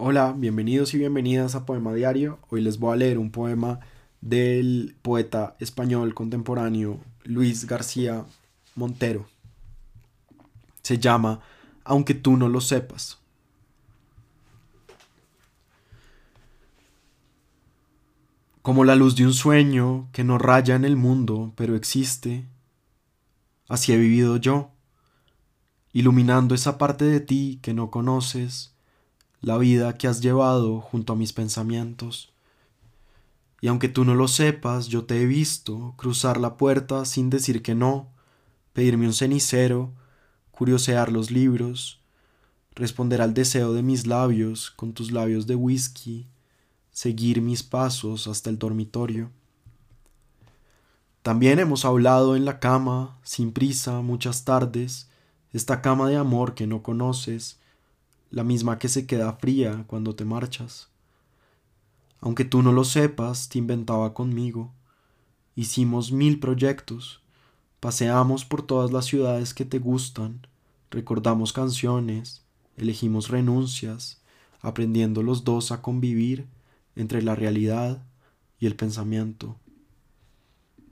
Hola, bienvenidos y bienvenidas a Poema Diario. Hoy les voy a leer un poema del poeta español contemporáneo Luis García Montero. Se llama Aunque tú no lo sepas. Como la luz de un sueño que no raya en el mundo, pero existe, así he vivido yo, iluminando esa parte de ti que no conoces, la vida que has llevado junto a mis pensamientos. Y aunque tú no lo sepas, yo te he visto cruzar la puerta sin decir que no, pedirme un cenicero, curiosear los libros, responder al deseo de mis labios con tus labios de whisky, seguir mis pasos hasta el dormitorio. También hemos hablado en la cama, sin prisa, muchas tardes, esta cama de amor que no conoces, la misma que se queda fría cuando te marchas. Aunque tú no lo sepas, te inventaba conmigo. Hicimos mil proyectos, paseamos por todas las ciudades que te gustan, recordamos canciones, elegimos renuncias, aprendiendo los dos a convivir entre la realidad y el pensamiento.